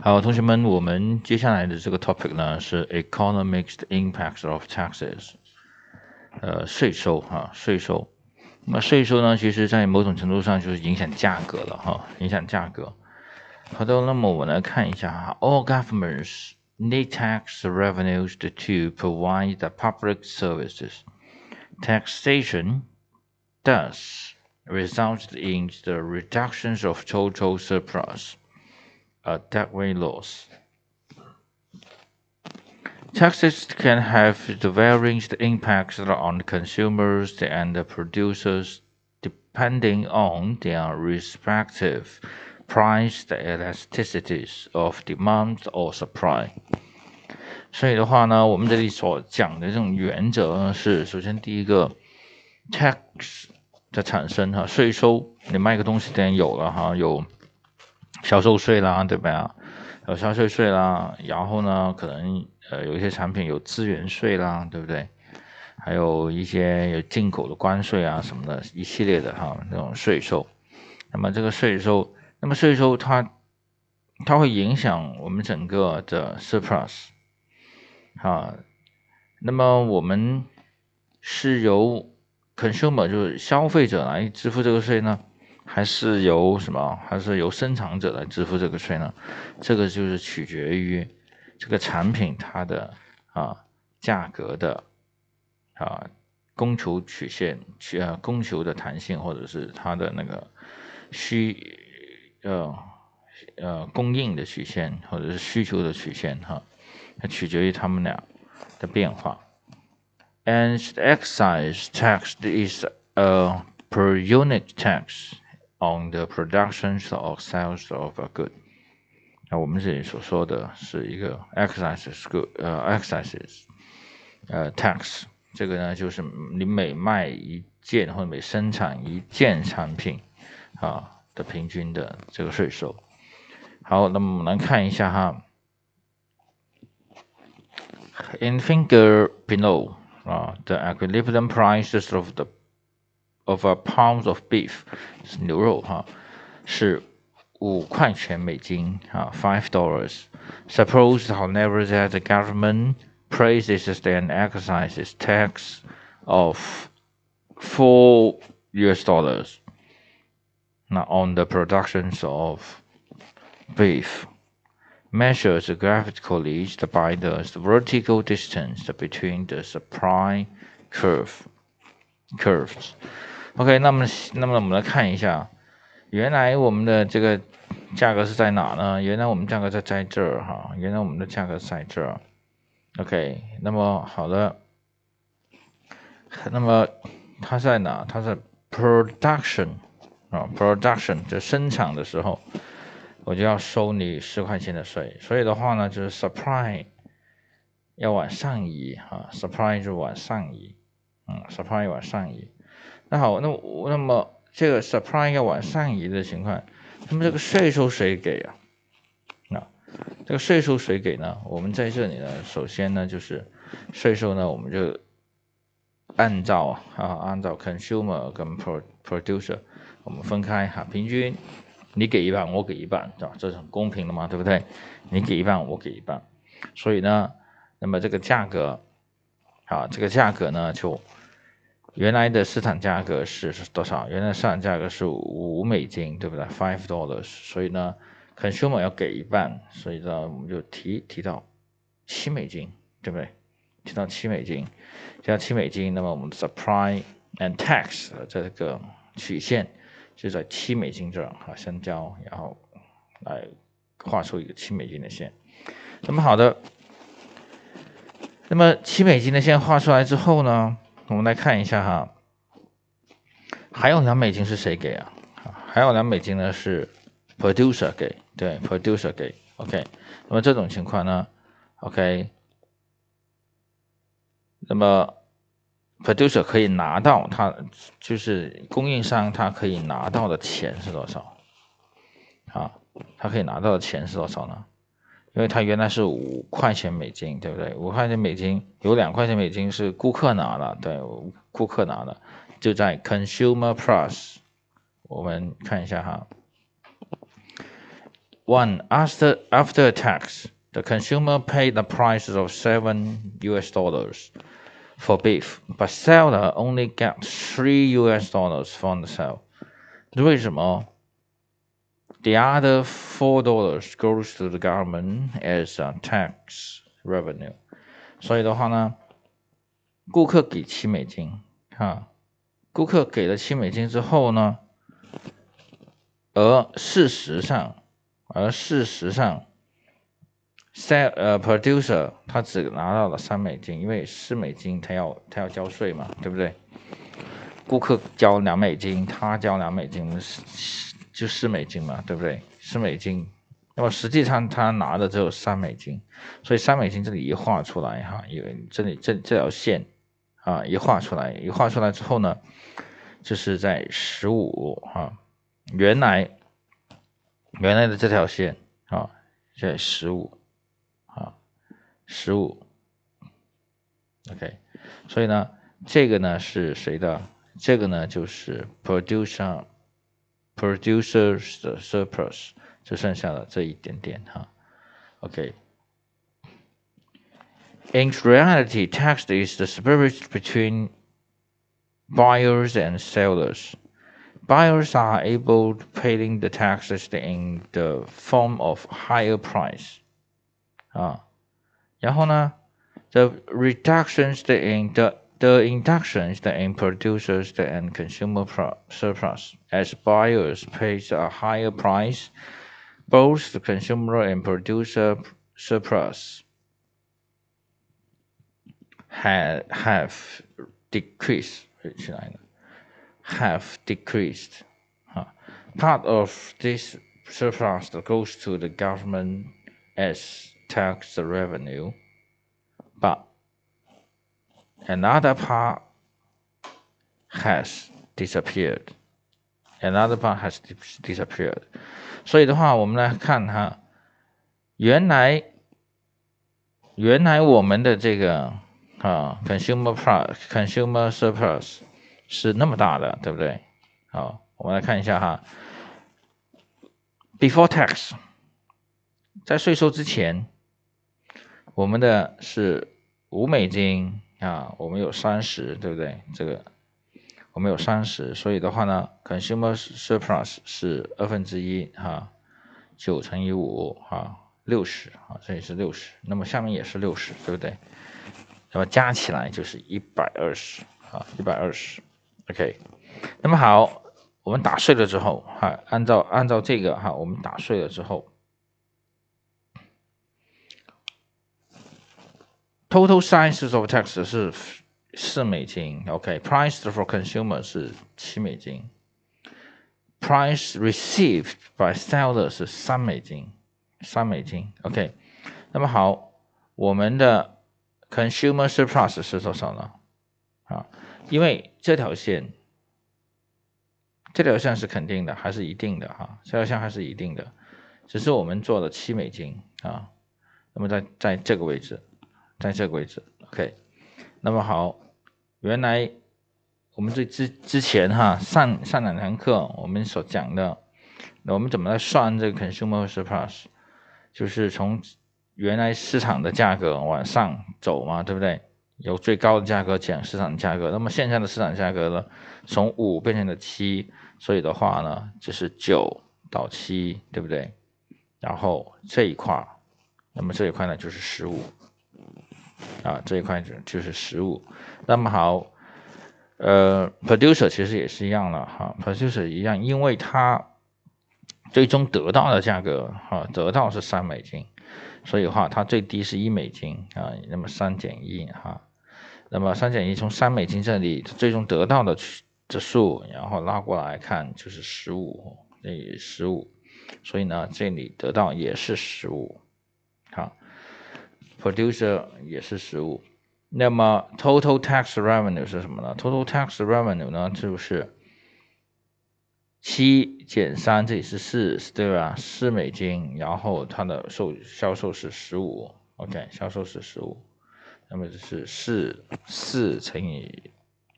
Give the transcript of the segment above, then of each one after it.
好，同学们，我们接下来的这个 topic 呢是 economics impacts of taxes，呃，税收哈，税收。那么税收呢，其实在某种程度上就是影响价格了哈，影响价格。好的，那么我们来看一下哈，all governments need tax revenues to provide the public services. Taxation thus results in the reductions of total surplus a debt-weight loss. Taxes can have the varying impacts on consumers and producers depending on their respective price elasticities of demand or supply。所以的话呢，我们这里所讲的这种原则呢，是首先第一个，tax 的产生哈，税收，你卖个东西当然有了哈，有。 销售税啦，对吧？有销售税啦，然后呢，可能呃有一些产品有资源税啦，对不对？还有一些有进口的关税啊什么的，一系列的哈那种税收。那么这个税收，那么税收它它会影响我们整个的 surplus 啊。那么我们是由 consumer 就是消费者来支付这个税呢？还是由什么？还是由生产者来支付这个税呢？这个就是取决于这个产品它的啊价格的啊供求曲线，呃供求的弹性，或者是它的那个需呃呃供应的曲线，或者是需求的曲线哈，它取决于它们俩的变化。And excise tax is a per unit tax. On the production or sales of a good，那我们这里所说的是一个 excise good，呃 excise，呃 tax，这个呢就是你每卖一件或者每生产一件产品啊的平均的这个税收。好，那么我们来看一下哈，in finger below 啊，the equilibrium prices of the of a pound of beef 是牛肉哈，是五块钱美金啊，five dollars. Suppose, however, that the government places an excise tax of four US dollars now on the production of beef measures graphically by the vertical distance between the supply curve curves. OK，那么那么我们来看一下，原来我们的这个价格是在哪呢？原来我们价格在在这儿哈，原来我们的价格在这儿。OK，那么好的，那么它在哪？它在 production 啊，production 就生产的时候，我就要收你十块钱的税。所以的话呢，就是 supply 要往上移哈，supply 就往上移，嗯，supply 往上移。那好，那那么这个 supply 要往上移的情况，那么这个税收谁给啊？那这个税收谁给呢？我们在这里呢，首先呢就是税收呢，我们就按照啊按照 consumer 跟 producer 我们分开哈，平均你给一半，我给一半，对吧？这是很公平的嘛，对不对？你给一半，我给一半，所以呢，那么这个价格啊，这个价格呢就。原来的市场价格是是多少？原来市场价格是五美金，对不对？Five dollars。所以呢，consumer 要给一半，所以呢，我们就提提到七美金，对不对？提到七美金，提到七美金，那么我们的 supply and tax 的这个曲线就在七美金这儿哈相交，然后来画出一个七美金的线。那么好的，那么七美金的线画出来之后呢？我们来看一下哈，还有两美金是谁给啊？还有两美金呢是 producer 给，对，producer 给，OK。那么这种情况呢，OK，那么 producer 可以拿到他就是供应商他可以拿到的钱是多少？啊，他可以拿到的钱是多少呢？因为它原来是五块钱美金，对不对？五块钱美金有两块钱美金是顾客拿了，对，顾客拿了，就在 Consumer Plus，我们看一下哈， one after after tax, the consumer paid the prices of seven U.S. dollars for beef, but seller only got three U.S. dollars from the sale. 为什么 ？The other four dollars goes to the government as a tax revenue。所以的话呢，顾客给七美金，哈，顾客给了七美金之后呢，而事实上，而事实上，sell 呃 producer 他只拿到了三美金，因为四美金他要他要交税嘛，对不对？顾客交两美金，他交两美金，就四美金嘛，对不对？四美金，那么实际上他拿的只有三美金，所以三美金这里一画出来哈，因为这里这这条线啊一画出来，一画出来之后呢，就是在十五哈，原来原来的这条线啊在十五啊十五，OK，所以呢，这个呢是谁的？这个呢就是 producer producers 的 surplus，就剩下的这一点点哈。OK。In reality, tax is the spirit between buyers and sellers. Buyers are able to paying the taxes in the form of higher price. 啊，然后呢，the reductions in the the inductions in producers and consumer surplus. As buyers pay a higher price, both the consumer and producer surplus have, have decreased, have decreased. Part of this surplus goes to the government as tax revenue, but another part has disappeared. Another part has disappeared. 所以的话，我们来看哈，原来原来我们的这个啊，consumer plus consumer surplus 是那么大的，对不对？好，我们来看一下哈，before tax，在税收之前，我们的是五美金。啊，我们有三十，对不对？这个我们有三十，所以的话呢，consumer surplus 是二分之一，哈，九乘以五，哈，六十，啊，这里是六十，那么下面也是六十，对不对？那么加起来就是一百二十，啊，一百二十，OK。那么好，我们打碎了之后，哈，按照按照这个哈，我们打碎了之后。Total size of tax 是四美金，OK，price for consumer 是七美金，price received by seller 是三美金，三美金，OK。那么好，我们的 consumer surplus 是多少呢？啊，因为这条线，这条线是肯定的，还是一定的哈？这条线还是一定的，只是我们做了七美金啊。那么在在这个位置。在这个位置，OK。那么好，原来我们这之之前哈上上两堂课我们所讲的，那我们怎么来算这个 consumer surplus？就是从原来市场的价格往上走嘛，对不对？由最高的价格减市场价格。那么现在的市场价格呢，从五变成了七，所以的话呢，就是九到七，对不对？然后这一块，那么这一块呢就是十五。啊，这一块就就是十五。那么好，呃，producer 其实也是一样了哈，producer 一样，因为它最终得到的价格哈，得到是三美金，所以话它最低是一美金啊。那么三减一哈，那么三减一从三美金这里最终得到的指数，然后拉过来看就是十五，这十五，所以呢，这里得到也是十五，Producer 也是十五，那么 Total Tax Revenue 是什么呢？Total Tax Revenue 呢就是七减三，这里是四，对吧？四美金，然后它的售销售是十五，OK，销售是十五，那么就是四四乘以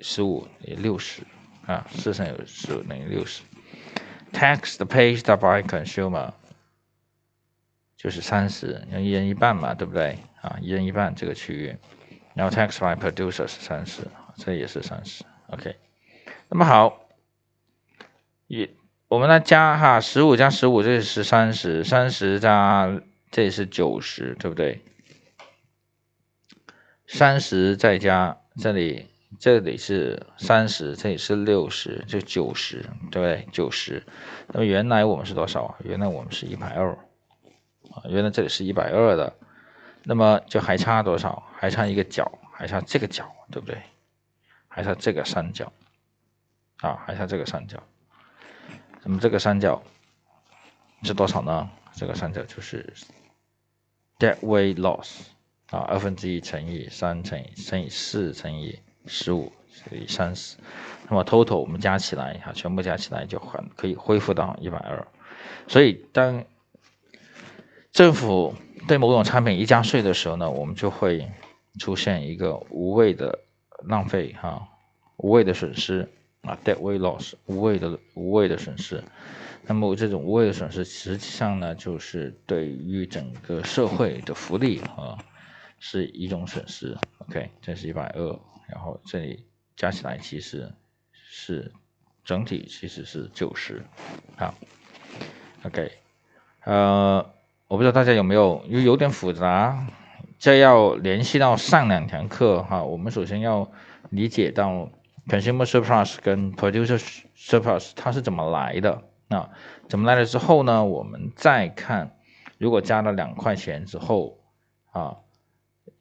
十五也六十啊，四乘以十五等于六十。Tax paid by consumer 就是三十，一人一半嘛，对不对？啊，一人一半这个区域，然后 tax by producer 是三十，这也是三十，OK。那么好，一我们来加哈，十五加十五这是三十，三十加这里是九十，对不对？三十再加这里，这里是三十，这里是六十，就九十，对不对？九十。那么原来我们是多少啊？原来我们是一百二。原来这里是一百二的，那么就还差多少？还差一个角，还差这个角，对不对？还差这个三角，啊，还差这个三角。那么这个三角是多少呢？这个三角就是 dead weight loss 啊，二分之一乘以三乘以乘以四乘以十五乘以三十。那么 total 我们加起来哈，全部加起来就很可以恢复到一百二。所以当政府对某种产品一加税的时候呢，我们就会出现一个无谓的浪费哈，无谓的损失啊，dead weight loss，无谓的无谓的损失。那么这种无谓的损失，实际上呢，就是对于整个社会的福利啊，是一种损失。OK，这是一百二，然后这里加起来其实是整体其实是九十啊。OK，呃。我不知道大家有没有，因为有点复杂，这要联系到上两堂课哈。我们首先要理解到 consumer surplus 跟 producer surplus 它是怎么来的啊？怎么来了之后呢？我们再看，如果加了两块钱之后啊，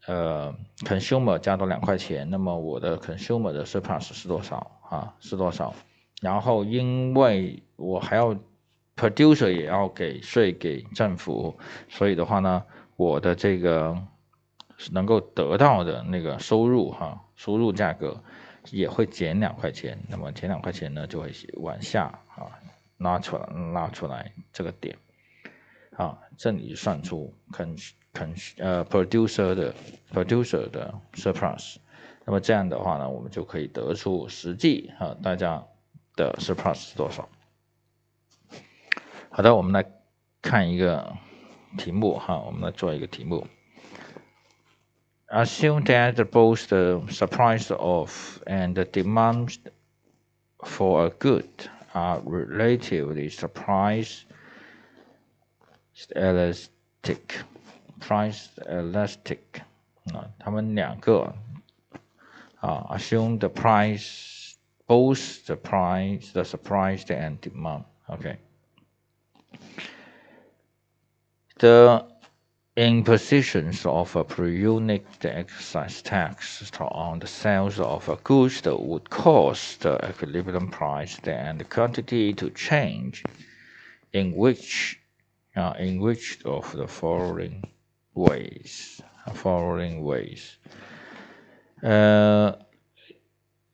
呃，consumer 加多两块钱，那么我的 consumer 的 surplus 是多少啊？是多少？然后因为我还要 producer 也要给税给政府，所以的话呢，我的这个能够得到的那个收入哈，收入价格也会减两块钱，那么减两块钱呢，就会往下啊拉出来拉出来这个点，啊，这里算出 con con 呃 producer 的 producer 的 surplus，那么这样的话呢，我们就可以得出实际啊大家的 surplus 是多少。好的，我们来看一个题目哈，我们来做一个题目。Assume that both the surprise of and the demand for a good are relatively surprise elastic, price elastic 啊，它们两个啊，assume the price both the price the surprise and demand OK。 the impositions of a per-unit excise tax on the sales of a goods would cause the equilibrium price and the quantity to change in which uh, in which of the following ways following ways 呃，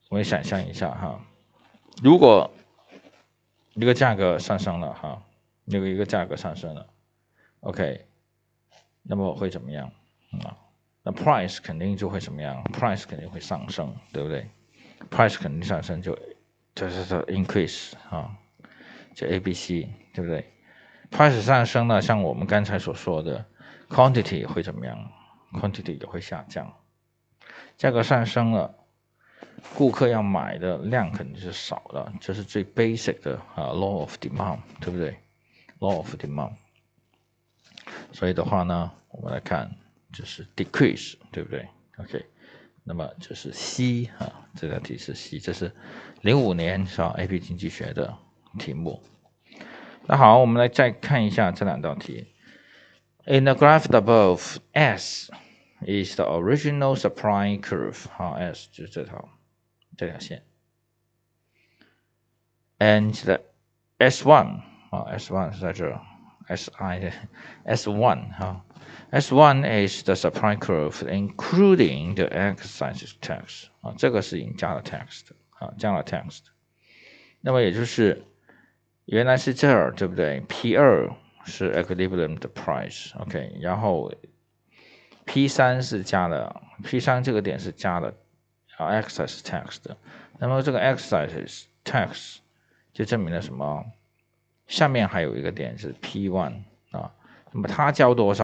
我们想象一下哈，如果一个价格上升了哈， 那个一个价格上升了。OK，那么会怎么样啊？那 price 肯定就会怎么样？price 肯定会上升，对不对？price 肯定上升就就是说 increase 啊，就 A B C，对不对？price 上升呢，像我们刚才所说的 quantity 会怎么样？quantity 也会下降，价格上升了，顾客要买的量肯定是少了，这是最 basic 的啊 law of demand，对不对？law of demand。所以的话呢，我们来看，就是 decrease，对不对？OK，那么就是 C 啊，这道题是 C，这是零五年是吧？AP 经济学的题目。那好，我们来再看一下这两道题。In the graph above, S is the original supply curve，好，S 就是这条这条线。And the S one 啊，S1 是在这。S I S one 哈，S one is the supply curve including the excise tax 啊，这个是已经加了 tax 的啊，加了 tax 的。那么也就是原来是这儿对不对？P 二是 equilibrium 的 price，OK，然后 P 三是加了 P 三这个点是加了啊 excise tax 的。那么这个 excise tax 就证明了什么？ 下面还有一个点是 P one 啊，那么它交多少？